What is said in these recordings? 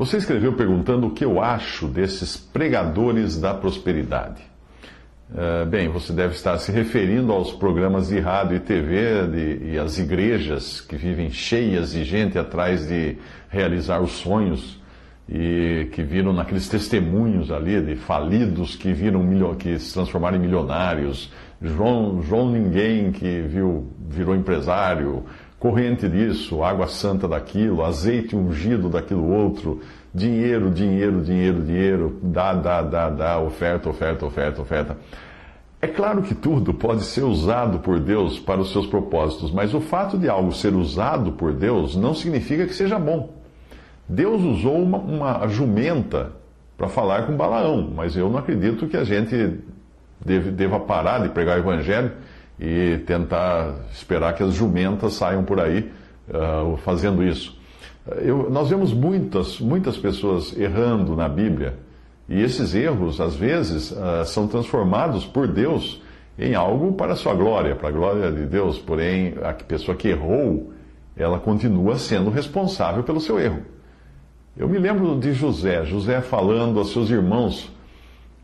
Você escreveu perguntando o que eu acho desses pregadores da prosperidade. Uh, bem, você deve estar se referindo aos programas de rádio e TV de, e às igrejas que vivem cheias de gente atrás de realizar os sonhos e que viram naqueles testemunhos ali de falidos que viram que se transformaram em milionários, João, João Ninguém que viu, virou empresário, corrente disso, água santa daquilo, azeite ungido daquilo outro, dinheiro, dinheiro, dinheiro, dinheiro, dá, dá, dá, dá, oferta, oferta, oferta, oferta. É claro que tudo pode ser usado por Deus para os seus propósitos, mas o fato de algo ser usado por Deus não significa que seja bom. Deus usou uma, uma jumenta para falar com Balaão, mas eu não acredito que a gente deve, deva parar de pregar o evangelho e tentar esperar que as jumentas saiam por aí uh, fazendo isso. Eu, nós vemos muitas, muitas pessoas errando na Bíblia, e esses erros, às vezes, uh, são transformados por Deus em algo para a sua glória, para a glória de Deus, porém, a pessoa que errou, ela continua sendo responsável pelo seu erro. Eu me lembro de José, José falando aos seus irmãos,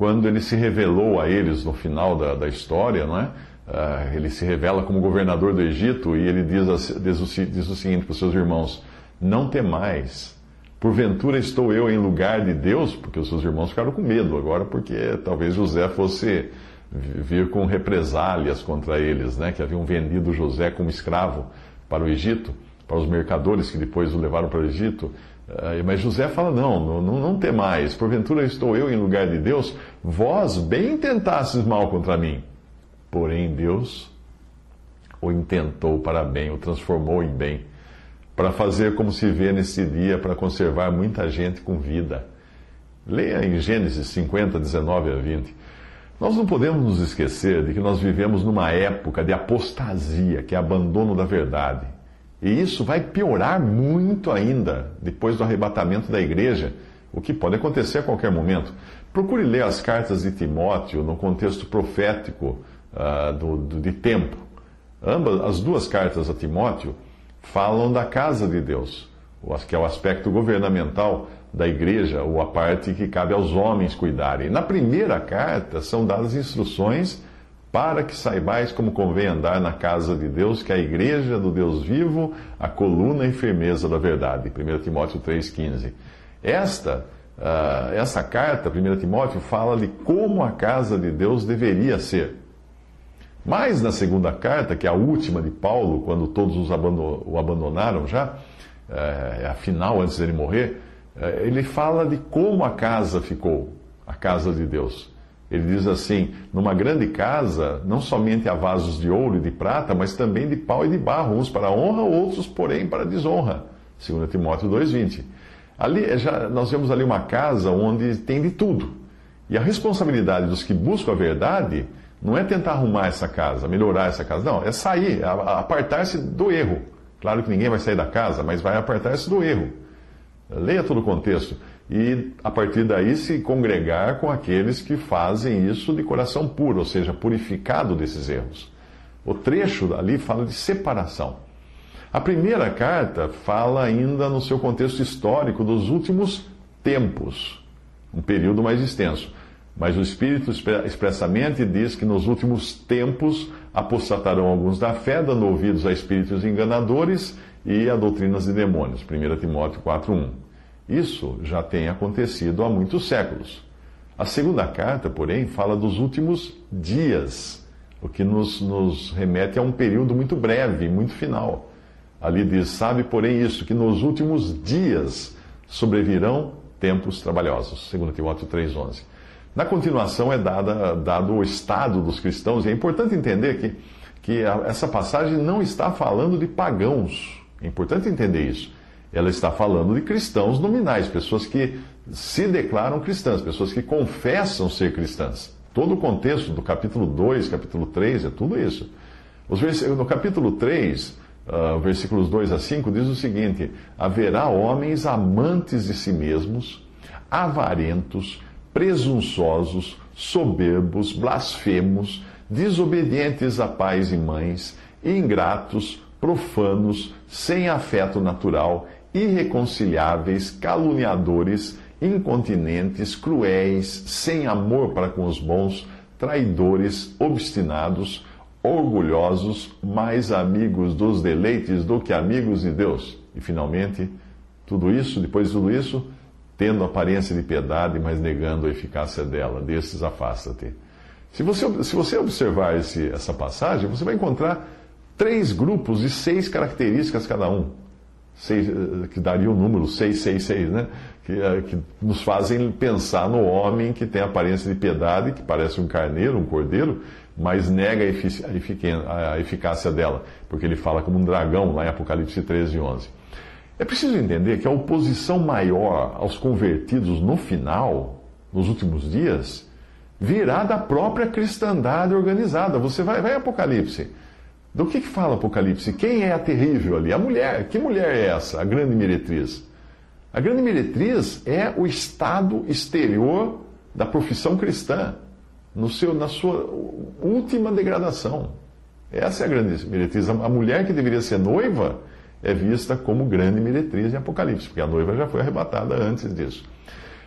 quando ele se revelou a eles no final da, da história, não é? Uh, ele se revela como governador do Egito e ele diz, diz, o, diz o seguinte para os seus irmãos: Não temais, porventura estou eu em lugar de Deus? Porque os seus irmãos ficaram com medo agora, porque talvez José fosse vir com represálias contra eles, né? que haviam vendido José como escravo para o Egito, para os mercadores que depois o levaram para o Egito. Mas José fala: não, não, não temais, porventura estou eu em lugar de Deus? Vós bem tentastes mal contra mim Porém, Deus o intentou para bem, o transformou em bem, para fazer como se vê nesse dia, para conservar muita gente com vida. Leia em Gênesis 50, 19 a 20. Nós não podemos nos esquecer de que nós vivemos numa época de apostasia, que é abandono da verdade. E isso vai piorar muito ainda depois do arrebatamento da igreja, o que pode acontecer a qualquer momento. Procure ler as cartas de Timóteo no contexto profético uh, do, do, de tempo. Ambas, as duas cartas a Timóteo falam da casa de Deus, que é o aspecto governamental da igreja, ou a parte que cabe aos homens cuidarem. Na primeira carta são dadas instruções para que saibais como convém andar na casa de Deus, que é a igreja do Deus vivo, a coluna e firmeza da verdade. 1 Timóteo 3,15. Esta, uh, essa carta, 1 Timóteo, fala de como a casa de Deus deveria ser. Mas na segunda carta, que é a última de Paulo, quando todos os o abandonaram já, é, a final antes dele morrer, é, ele fala de como a casa ficou, a casa de Deus. Ele diz assim: numa grande casa, não somente há vasos de ouro e de prata, mas também de pau e de barro, uns para honra, outros, porém, para desonra. 2 Timóteo 2,20. Ali, já, nós vemos ali uma casa onde tem de tudo. E a responsabilidade dos que buscam a verdade não é tentar arrumar essa casa, melhorar essa casa. Não, é sair, é apartar-se do erro. Claro que ninguém vai sair da casa, mas vai apartar-se do erro. Leia todo o contexto. E a partir daí se congregar com aqueles que fazem isso de coração puro, ou seja, purificado desses erros. O trecho ali fala de separação. A primeira carta fala ainda no seu contexto histórico dos últimos tempos, um período mais extenso. Mas o Espírito expressamente diz que nos últimos tempos apostatarão alguns da fé, dando ouvidos a espíritos enganadores e a doutrinas de demônios. 1 Timóteo 4.1. Isso já tem acontecido há muitos séculos. A segunda carta, porém, fala dos últimos dias, o que nos, nos remete a um período muito breve, muito final. Ali diz: Sabe, porém, isso, que nos últimos dias sobrevirão tempos trabalhosos. 2 Timóteo 3,11. Na continuação é dada, dado o estado dos cristãos, e é importante entender que, que essa passagem não está falando de pagãos. É importante entender isso. Ela está falando de cristãos nominais, pessoas que se declaram cristãs, pessoas que confessam ser cristãs. Todo o contexto do capítulo 2, capítulo 3, é tudo isso. No capítulo 3, uh, ah, versículos 2 a 5, diz o seguinte: Haverá homens amantes de si mesmos, avarentos, presunçosos, soberbos, blasfemos, desobedientes a pais e mães, ingratos, profanos, sem afeto natural, irreconciliáveis, caluniadores, incontinentes, cruéis, sem amor para com os bons, traidores, obstinados, orgulhosos, mais amigos dos deleites do que amigos de Deus. E finalmente, tudo isso, depois de tudo isso, tendo aparência de piedade, mas negando a eficácia dela. Desses afasta-te. Se você, se você observar esse, essa passagem, você vai encontrar três grupos de seis características cada um. Seis, eh, que daria o número 666, né? Que, eh, que nos fazem pensar no homem que tem aparência de piedade, que parece um carneiro, um cordeiro, mas nega a, eficácia dela, porque ele fala como um dragão lá em Apocalipse 13, 11. É preciso entender que a oposição maior aos convertidos no final, nos últimos dias, virá da própria cristandade organizada. Você vai, vai Apocalipse. Do que, que fala Apocalipse? Quem é a terrível ali? A mulher. Que mulher é essa? A grande meretriz. A grande meretriz é o estado exterior da profissão cristã, no seu, na sua última degradação. Essa é a grande meretriz. A mulher que deveria ser noiva é vista como grande meretriz em Apocalipse, porque a noiva já foi arrebatada antes disso.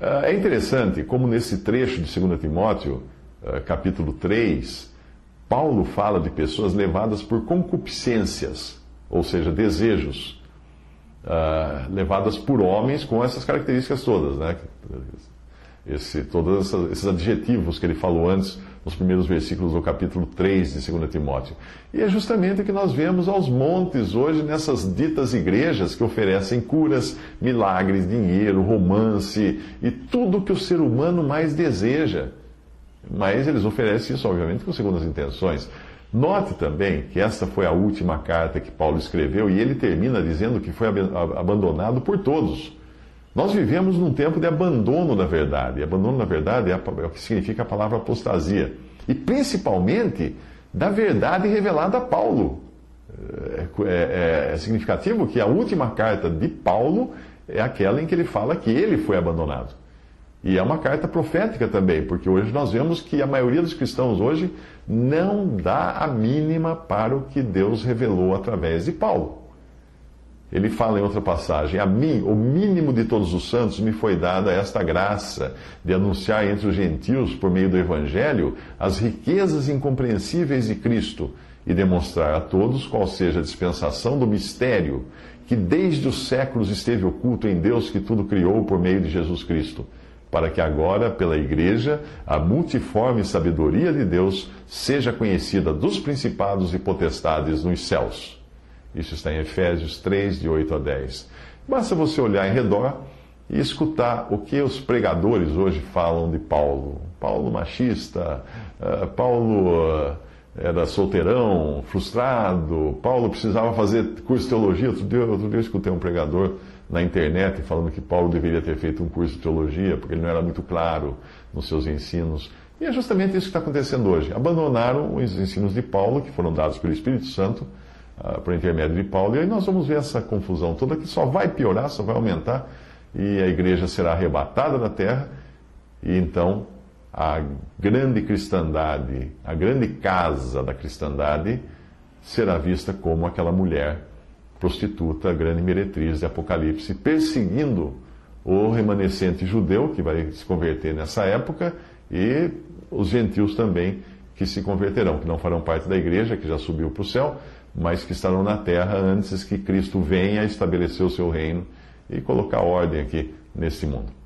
Ah, é interessante como nesse trecho de 2 Timóteo, ah, capítulo 3, Paulo fala de pessoas levadas por concupiscências, ou seja, desejos, uh, levadas por homens com essas características todas, né? Esse, todos esses adjetivos que ele falou antes nos primeiros versículos do capítulo 3 de 2 Timóteo. E é justamente o que nós vemos aos montes hoje nessas ditas igrejas que oferecem curas, milagres, dinheiro, romance e tudo que o ser humano mais deseja. Mas eles oferecem isso, obviamente, com segundas intenções. Note também que esta foi a última carta que Paulo escreveu e ele termina dizendo que foi abandonado por todos. Nós vivemos num tempo de abandono da verdade. E abandono da verdade é, é o que significa a palavra apostasia. E principalmente da verdade revelada a Paulo. É, é, é, significativo que a última carta de Paulo é aquela em que ele fala que ele foi abandonado. E é uma carta profética também, porque hoje nós vemos que a maioria dos cristãos hoje não dá a mínima para o que Deus revelou através de Paulo. Ele fala em outra passagem: A mim, o mínimo de todos os santos, me foi dada esta graça de anunciar entre os gentios, por meio do Evangelho, as riquezas incompreensíveis de Cristo e demonstrar a todos qual seja a dispensação do mistério que desde os séculos esteve oculto em Deus que tudo criou por meio de Jesus Cristo, para que agora, pela Igreja, a multiforme sabedoria de Deus seja conhecida dos principados e potestades nos céus isso está em Efésios 3, de 8 a 10. Basta você olhar em redor e escutar o que os pregadores hoje falam de Paulo. Paulo machista, uh, Paulo uh, era solteirão, frustrado, Paulo precisava fazer curso de teologia. Outro dia, outro dia eu escutei um pregador na internet falando que Paulo deveria ter feito um curso de teologia porque ele não era muito claro nos seus ensinos. E é justamente isso que está acontecendo hoje. Abandonaram os ensinos de Paulo, que foram dados pelo Espírito Santo, uh, por intermédio de Paulo. E aí nós vamos ver essa confusão toda que só vai piorar, só vai aumentar, e a igreja será arrebatada da terra, e então a grande cristandade, a grande casa da cristandade, será vista como aquela mulher prostituta, a grande meretriz de Apocalipse, perseguindo o remanescente judeu, que vai se converter nessa época, e os gentios também, que se converterão, que não farão parte da igreja, que já subiu para o céu, mas que estarão na terra antes que Cristo venha estabelecer o seu reino e colocar ordem aqui nesse mundo.